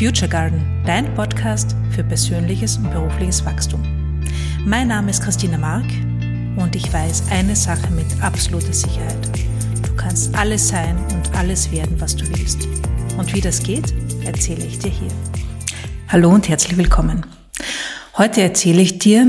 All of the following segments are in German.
Future Garden, dein Podcast für persönliches und berufliches Wachstum. Mein Name ist Christina Mark und ich weiß eine Sache mit absoluter Sicherheit. Du kannst alles sein und alles werden, was du willst. Und wie das geht, erzähle ich dir hier. Hallo und herzlich willkommen. Heute erzähle ich dir,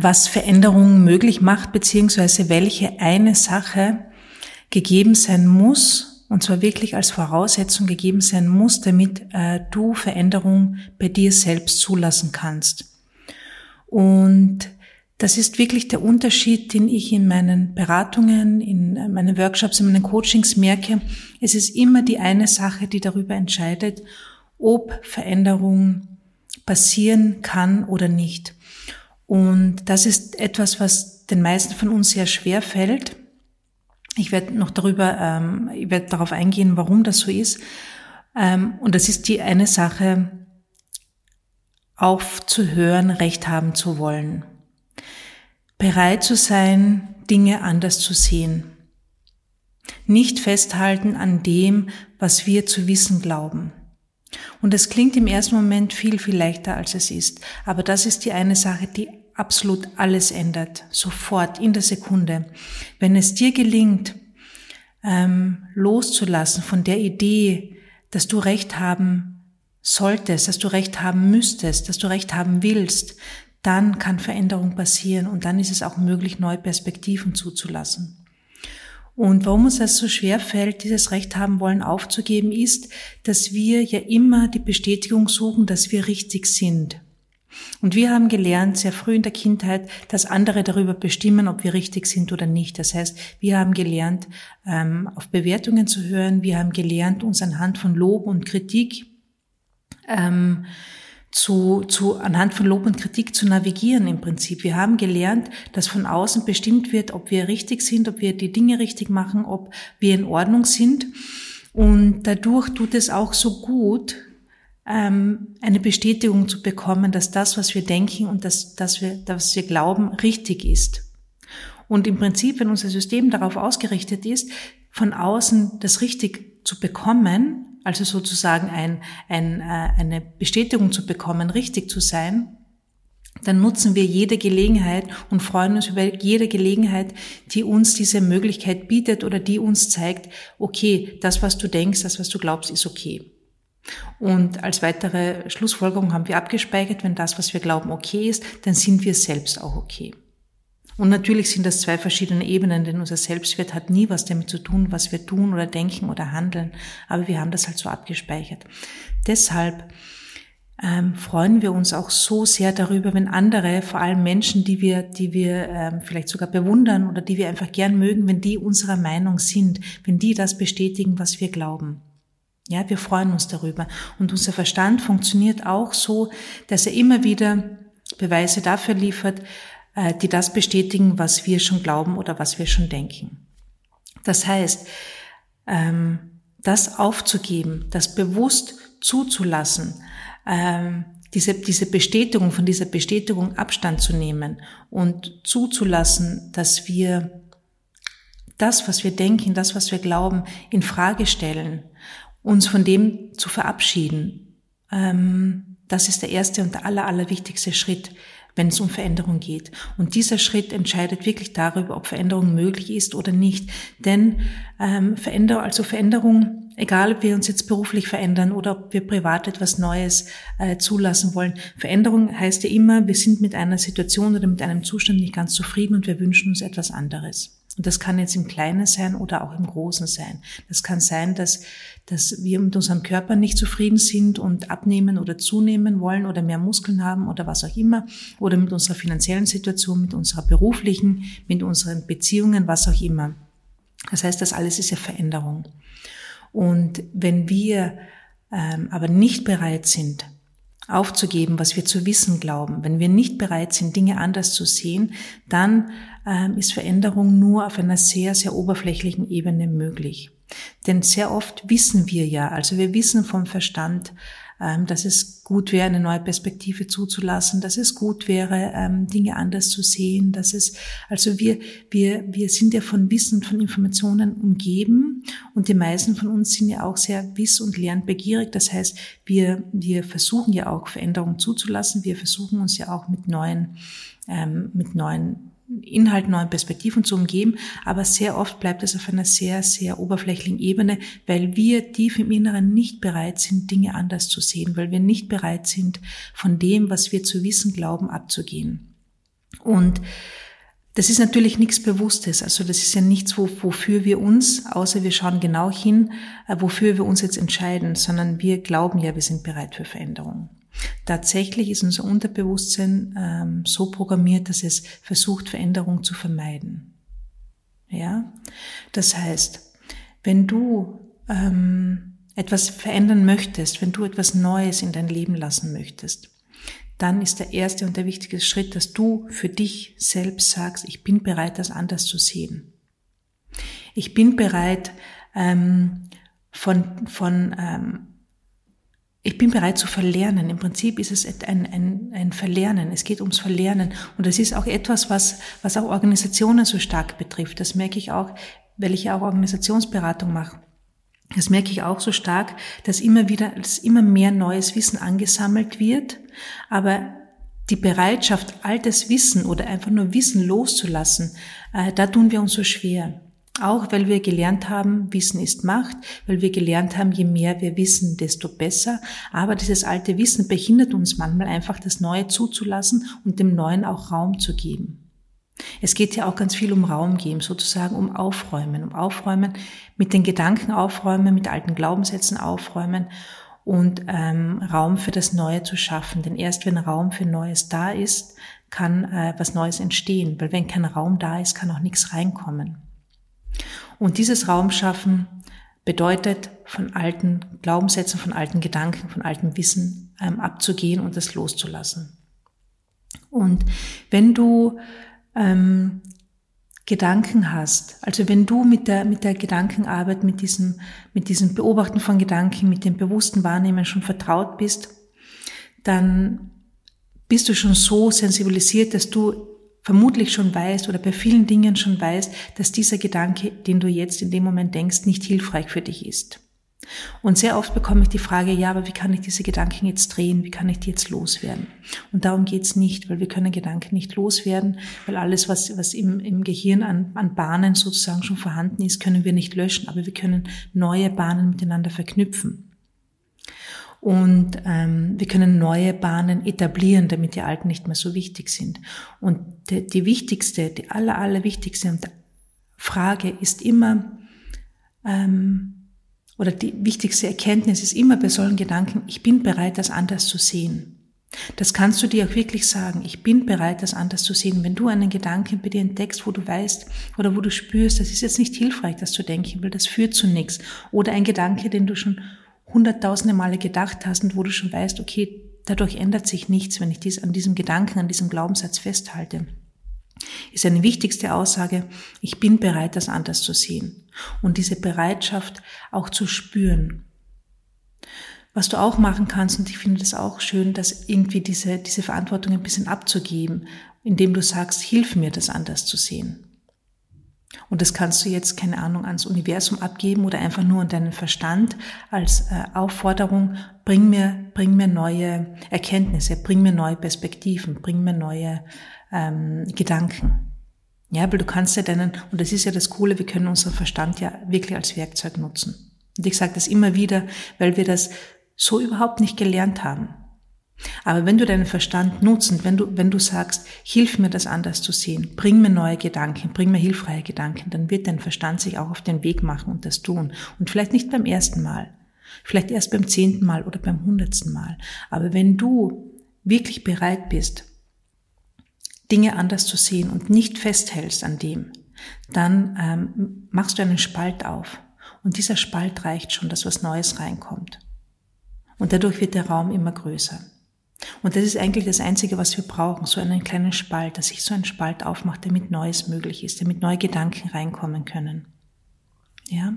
was Veränderungen möglich macht, beziehungsweise welche eine Sache gegeben sein muss, und zwar wirklich als Voraussetzung gegeben sein muss, damit äh, du Veränderung bei dir selbst zulassen kannst. Und das ist wirklich der Unterschied, den ich in meinen Beratungen, in meinen Workshops, in meinen Coachings merke. Es ist immer die eine Sache, die darüber entscheidet, ob Veränderung passieren kann oder nicht. Und das ist etwas, was den meisten von uns sehr schwer fällt, ich werde noch darüber, ähm, ich werde darauf eingehen, warum das so ist. Ähm, und das ist die eine Sache, aufzuhören, Recht haben zu wollen. Bereit zu sein, Dinge anders zu sehen. Nicht festhalten an dem, was wir zu wissen glauben. Und es klingt im ersten Moment viel, viel leichter, als es ist. Aber das ist die eine Sache, die absolut alles ändert, sofort, in der Sekunde. Wenn es dir gelingt, ähm, loszulassen von der Idee, dass du Recht haben solltest, dass du Recht haben müsstest, dass du Recht haben willst, dann kann Veränderung passieren und dann ist es auch möglich, neue Perspektiven zuzulassen. Und warum uns das so schwer fällt, dieses Recht haben wollen aufzugeben, ist, dass wir ja immer die Bestätigung suchen, dass wir richtig sind. Und wir haben gelernt, sehr früh in der Kindheit, dass andere darüber bestimmen, ob wir richtig sind oder nicht. Das heißt, wir haben gelernt, ähm, auf Bewertungen zu hören. Wir haben gelernt, uns anhand von Lob und Kritik ähm, zu, zu, anhand von Lob und Kritik zu navigieren im Prinzip. Wir haben gelernt, dass von außen bestimmt wird, ob wir richtig sind, ob wir die Dinge richtig machen, ob wir in Ordnung sind. Und dadurch tut es auch so gut, ähm, eine Bestätigung zu bekommen, dass das, was wir denken und das, dass wir, dass wir glauben, richtig ist. Und im Prinzip, wenn unser System darauf ausgerichtet ist, von außen das richtig zu bekommen, also sozusagen ein, ein, äh, eine Bestätigung zu bekommen, richtig zu sein, dann nutzen wir jede Gelegenheit und freuen uns über jede Gelegenheit, die uns diese Möglichkeit bietet oder die uns zeigt, okay, das, was du denkst, das, was du glaubst, ist okay. Und als weitere Schlussfolgerung haben wir abgespeichert, wenn das, was wir glauben, okay ist, dann sind wir selbst auch okay. Und natürlich sind das zwei verschiedene Ebenen, denn unser Selbstwert hat nie was damit zu tun, was wir tun oder denken oder handeln. Aber wir haben das halt so abgespeichert. Deshalb ähm, freuen wir uns auch so sehr darüber, wenn andere, vor allem Menschen, die wir, die wir ähm, vielleicht sogar bewundern oder die wir einfach gern mögen, wenn die unserer Meinung sind, wenn die das bestätigen, was wir glauben. Ja, wir freuen uns darüber. Und unser Verstand funktioniert auch so, dass er immer wieder Beweise dafür liefert, äh, die das bestätigen, was wir schon glauben oder was wir schon denken. Das heißt, ähm, das aufzugeben, das bewusst zuzulassen, ähm, diese, diese Bestätigung, von dieser Bestätigung Abstand zu nehmen und zuzulassen, dass wir das, was wir denken, das, was wir glauben, in Frage stellen uns von dem zu verabschieden. Ähm, das ist der erste und der aller, allerwichtigste Schritt, wenn es um Veränderung geht. Und dieser Schritt entscheidet wirklich darüber, ob Veränderung möglich ist oder nicht. Denn ähm, Veränderung, also Veränderung, egal ob wir uns jetzt beruflich verändern oder ob wir privat etwas Neues äh, zulassen wollen, Veränderung heißt ja immer, wir sind mit einer Situation oder mit einem Zustand nicht ganz zufrieden und wir wünschen uns etwas anderes. Und das kann jetzt im Kleinen sein oder auch im Großen sein. Das kann sein, dass, dass wir mit unserem Körper nicht zufrieden sind und abnehmen oder zunehmen wollen oder mehr Muskeln haben oder was auch immer. Oder mit unserer finanziellen Situation, mit unserer beruflichen, mit unseren Beziehungen, was auch immer. Das heißt, das alles ist ja Veränderung. Und wenn wir ähm, aber nicht bereit sind, aufzugeben, was wir zu wissen glauben, wenn wir nicht bereit sind, Dinge anders zu sehen, dann ähm, ist Veränderung nur auf einer sehr, sehr oberflächlichen Ebene möglich. Denn sehr oft wissen wir ja, also wir wissen vom Verstand, dass es gut wäre, eine neue Perspektive zuzulassen, dass es gut wäre, ähm, Dinge anders zu sehen, dass es, also wir, wir, wir sind ja von Wissen, von Informationen umgeben und die meisten von uns sind ja auch sehr wiss- und lernbegierig. Das heißt, wir, wir versuchen ja auch Veränderungen zuzulassen. Wir versuchen uns ja auch mit neuen, ähm, mit neuen Inhalt neuen Perspektiven zu umgeben, aber sehr oft bleibt es auf einer sehr, sehr oberflächlichen Ebene, weil wir tief im Inneren nicht bereit sind, Dinge anders zu sehen, weil wir nicht bereit sind, von dem, was wir zu wissen glauben, abzugehen. Und das ist natürlich nichts Bewusstes, also das ist ja nichts, wofür wir uns, außer wir schauen genau hin, äh, wofür wir uns jetzt entscheiden, sondern wir glauben ja, wir sind bereit für Veränderung. Tatsächlich ist unser Unterbewusstsein ähm, so programmiert, dass es versucht, Veränderung zu vermeiden. Ja, das heißt, wenn du ähm, etwas verändern möchtest, wenn du etwas Neues in dein Leben lassen möchtest, dann ist der erste und der wichtigste Schritt, dass du für dich selbst sagst, ich bin bereit, das anders zu sehen. Ich bin bereit, ähm, von, von ähm, ich bin bereit zu verlernen. Im Prinzip ist es ein, ein, ein Verlernen. Es geht ums Verlernen. Und das ist auch etwas, was, was auch Organisationen so stark betrifft. Das merke ich auch, weil ich ja auch Organisationsberatung mache. Das merke ich auch so stark, dass immer wieder, dass immer mehr neues Wissen angesammelt wird. Aber die Bereitschaft, altes Wissen oder einfach nur Wissen loszulassen, äh, da tun wir uns so schwer. Auch weil wir gelernt haben, Wissen ist Macht, weil wir gelernt haben, je mehr wir wissen, desto besser. Aber dieses alte Wissen behindert uns manchmal einfach, das Neue zuzulassen und dem Neuen auch Raum zu geben. Es geht ja auch ganz viel um Raum geben, sozusagen um Aufräumen, um Aufräumen, mit den Gedanken aufräumen, mit alten Glaubenssätzen aufräumen und ähm, Raum für das Neue zu schaffen. Denn erst wenn Raum für Neues da ist, kann äh, was Neues entstehen. Weil wenn kein Raum da ist, kann auch nichts reinkommen. Und dieses Raumschaffen bedeutet, von alten Glaubenssätzen, von alten Gedanken, von altem Wissen ähm, abzugehen und das loszulassen. Und wenn du ähm, Gedanken hast, also wenn du mit der, mit der Gedankenarbeit, mit diesem, mit diesem Beobachten von Gedanken, mit dem bewussten Wahrnehmen schon vertraut bist, dann bist du schon so sensibilisiert, dass du vermutlich schon weißt oder bei vielen Dingen schon weißt, dass dieser Gedanke, den du jetzt in dem Moment denkst, nicht hilfreich für dich ist. Und sehr oft bekomme ich die Frage, ja, aber wie kann ich diese Gedanken jetzt drehen? Wie kann ich die jetzt loswerden? Und darum geht's nicht, weil wir können Gedanken nicht loswerden, weil alles, was, was im, im Gehirn an, an Bahnen sozusagen schon vorhanden ist, können wir nicht löschen, aber wir können neue Bahnen miteinander verknüpfen. Und ähm, wir können neue Bahnen etablieren, damit die alten nicht mehr so wichtig sind. Und die, die wichtigste, die aller, aller wichtigste Frage ist immer, ähm, oder die wichtigste Erkenntnis ist immer bei solchen Gedanken, ich bin bereit, das anders zu sehen. Das kannst du dir auch wirklich sagen. Ich bin bereit, das anders zu sehen. Wenn du einen Gedanken bei dir entdeckst, wo du weißt oder wo du spürst, das ist jetzt nicht hilfreich, das zu denken, weil das führt zu nichts. Oder ein Gedanke, den du schon hunderttausende Male gedacht hast und wo du schon weißt, okay, dadurch ändert sich nichts, wenn ich dies an diesem Gedanken, an diesem Glaubenssatz festhalte, ist eine wichtigste Aussage, ich bin bereit, das anders zu sehen. Und diese Bereitschaft auch zu spüren. Was du auch machen kannst, und ich finde das auch schön, dass irgendwie diese, diese Verantwortung ein bisschen abzugeben, indem du sagst, hilf mir, das anders zu sehen. Und das kannst du jetzt, keine Ahnung, ans Universum abgeben oder einfach nur an deinen Verstand als äh, Aufforderung, bring mir, bring mir neue Erkenntnisse, bring mir neue Perspektiven, bring mir neue ähm, Gedanken. Ja, weil du kannst ja deinen, und das ist ja das Coole, wir können unseren Verstand ja wirklich als Werkzeug nutzen. Und ich sage das immer wieder, weil wir das so überhaupt nicht gelernt haben. Aber wenn du deinen Verstand nutzt und wenn du, wenn du sagst, hilf mir das anders zu sehen, bring mir neue Gedanken, bring mir hilfreiche Gedanken, dann wird dein Verstand sich auch auf den Weg machen und das tun. Und vielleicht nicht beim ersten Mal, vielleicht erst beim zehnten Mal oder beim hundertsten Mal. Aber wenn du wirklich bereit bist, Dinge anders zu sehen und nicht festhältst an dem, dann ähm, machst du einen Spalt auf. Und dieser Spalt reicht schon, dass was Neues reinkommt. Und dadurch wird der Raum immer größer. Und das ist eigentlich das Einzige, was wir brauchen, so einen kleinen Spalt, dass sich so ein Spalt aufmacht, damit Neues möglich ist, damit neue Gedanken reinkommen können. Ja?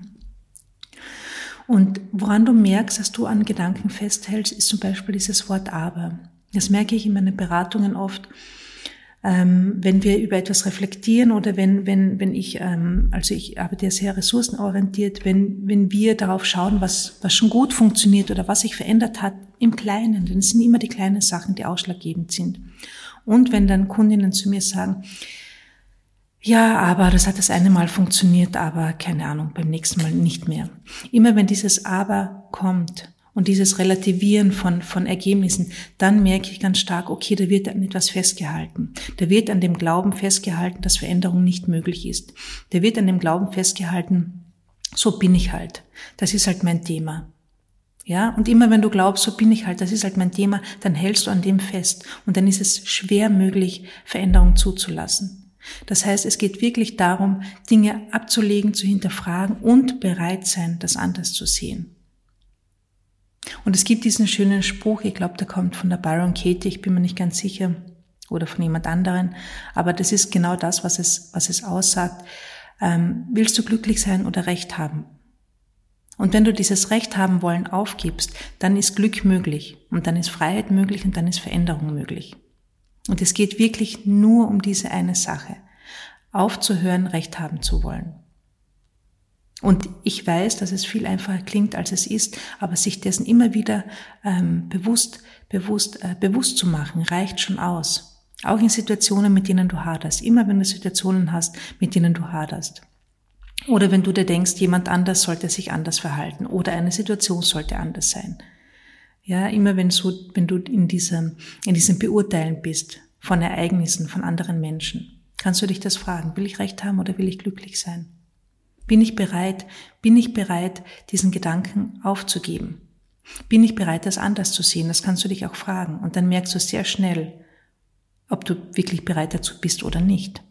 Und woran du merkst, dass du an Gedanken festhältst, ist zum Beispiel dieses Wort aber. Das merke ich in meinen Beratungen oft, ähm, wenn wir über etwas reflektieren oder wenn, wenn, wenn ich, ähm, also ich arbeite ja sehr ressourcenorientiert, wenn, wenn wir darauf schauen, was, was schon gut funktioniert oder was sich verändert hat im Kleinen, denn es sind immer die kleinen Sachen, die ausschlaggebend sind. Und wenn dann Kundinnen zu mir sagen, ja, aber das hat das eine Mal funktioniert, aber keine Ahnung, beim nächsten Mal nicht mehr. Immer wenn dieses Aber kommt und dieses Relativieren von, von Ergebnissen, dann merke ich ganz stark, okay, da wird an etwas festgehalten. Da wird an dem Glauben festgehalten, dass Veränderung nicht möglich ist. Da wird an dem Glauben festgehalten, so bin ich halt. Das ist halt mein Thema. Ja, und immer wenn du glaubst, so bin ich halt, das ist halt mein Thema, dann hältst du an dem fest. Und dann ist es schwer möglich, Veränderung zuzulassen. Das heißt, es geht wirklich darum, Dinge abzulegen, zu hinterfragen und bereit sein, das anders zu sehen. Und es gibt diesen schönen Spruch, ich glaube, der kommt von der Byron Katie, ich bin mir nicht ganz sicher, oder von jemand anderen, aber das ist genau das, was es, was es aussagt. Ähm, willst du glücklich sein oder Recht haben? Und wenn du dieses Recht haben wollen aufgibst, dann ist Glück möglich und dann ist Freiheit möglich und dann ist Veränderung möglich. Und es geht wirklich nur um diese eine Sache. Aufzuhören, Recht haben zu wollen. Und ich weiß, dass es viel einfacher klingt, als es ist, aber sich dessen immer wieder ähm, bewusst, bewusst, äh, bewusst zu machen, reicht schon aus. Auch in Situationen, mit denen du haderst. Immer wenn du Situationen hast, mit denen du haderst. Oder wenn du dir denkst, jemand anders sollte sich anders verhalten oder eine Situation sollte anders sein. Ja, immer wenn, so, wenn du in diesem, in diesem Beurteilen bist von Ereignissen, von anderen Menschen, kannst du dich das fragen, will ich recht haben oder will ich glücklich sein? Bin ich bereit, bin ich bereit, diesen Gedanken aufzugeben? Bin ich bereit, das anders zu sehen? Das kannst du dich auch fragen. Und dann merkst du sehr schnell, ob du wirklich bereit dazu bist oder nicht.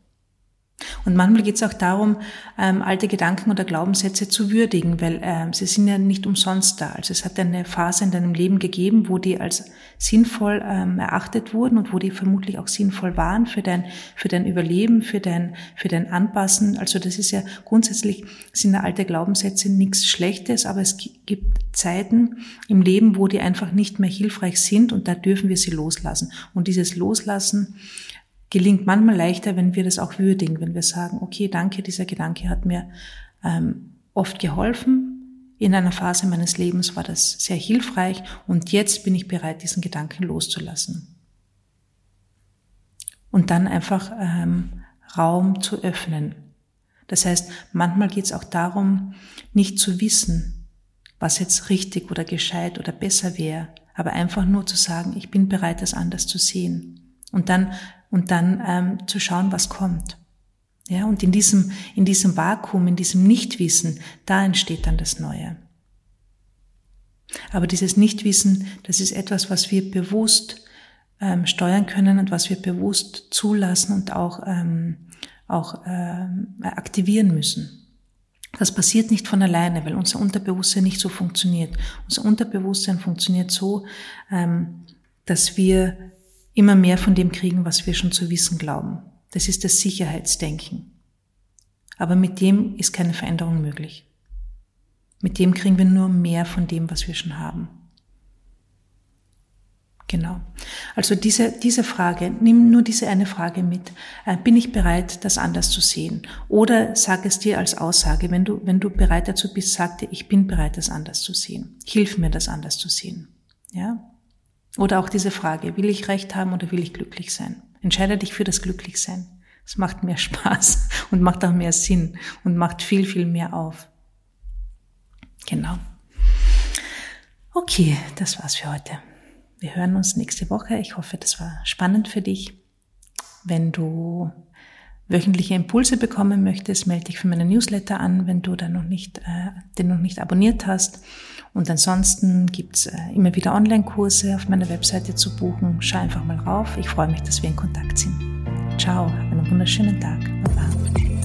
Und manchmal geht es auch darum, ähm, alte Gedanken oder Glaubenssätze zu würdigen, weil ähm, sie sind ja nicht umsonst da. Also es hat eine Phase in deinem Leben gegeben, wo die als sinnvoll ähm, erachtet wurden und wo die vermutlich auch sinnvoll waren für dein, für dein Überleben, für dein, für dein Anpassen. Also das ist ja grundsätzlich, sind ja alte Glaubenssätze nichts Schlechtes, aber es gibt Zeiten im Leben, wo die einfach nicht mehr hilfreich sind und da dürfen wir sie loslassen. Und dieses Loslassen, gelingt manchmal leichter, wenn wir das auch würdigen, wenn wir sagen, okay, danke, dieser Gedanke hat mir ähm, oft geholfen. In einer Phase meines Lebens war das sehr hilfreich und jetzt bin ich bereit, diesen Gedanken loszulassen. Und dann einfach ähm, Raum zu öffnen. Das heißt, manchmal geht es auch darum, nicht zu wissen, was jetzt richtig oder gescheit oder besser wäre, aber einfach nur zu sagen, ich bin bereit, das anders zu sehen. Und dann und dann ähm, zu schauen, was kommt. Ja, und in diesem, in diesem Vakuum, in diesem Nichtwissen, da entsteht dann das Neue. Aber dieses Nichtwissen, das ist etwas, was wir bewusst ähm, steuern können und was wir bewusst zulassen und auch, ähm, auch ähm, aktivieren müssen. Das passiert nicht von alleine, weil unser Unterbewusstsein nicht so funktioniert. Unser Unterbewusstsein funktioniert so, ähm, dass wir immer mehr von dem kriegen, was wir schon zu wissen glauben. Das ist das Sicherheitsdenken. Aber mit dem ist keine Veränderung möglich. Mit dem kriegen wir nur mehr von dem, was wir schon haben. Genau. Also diese, diese Frage, nimm nur diese eine Frage mit. Äh, bin ich bereit, das anders zu sehen? Oder sag es dir als Aussage, wenn du, wenn du bereit dazu bist, sag dir, ich bin bereit, das anders zu sehen. Hilf mir, das anders zu sehen. Ja? Oder auch diese Frage, will ich Recht haben oder will ich glücklich sein? Entscheide dich für das Glücklichsein. Es macht mehr Spaß und macht auch mehr Sinn und macht viel, viel mehr auf. Genau. Okay, das war's für heute. Wir hören uns nächste Woche. Ich hoffe, das war spannend für dich. Wenn du wöchentliche Impulse bekommen möchtest, melde dich für meine Newsletter an, wenn du dann noch nicht, äh, den noch nicht abonniert hast. Und ansonsten gibt's äh, immer wieder Online-Kurse auf meiner Webseite zu buchen. Schau einfach mal rauf. Ich freue mich, dass wir in Kontakt sind. Ciao, hab einen wunderschönen Tag. Baba.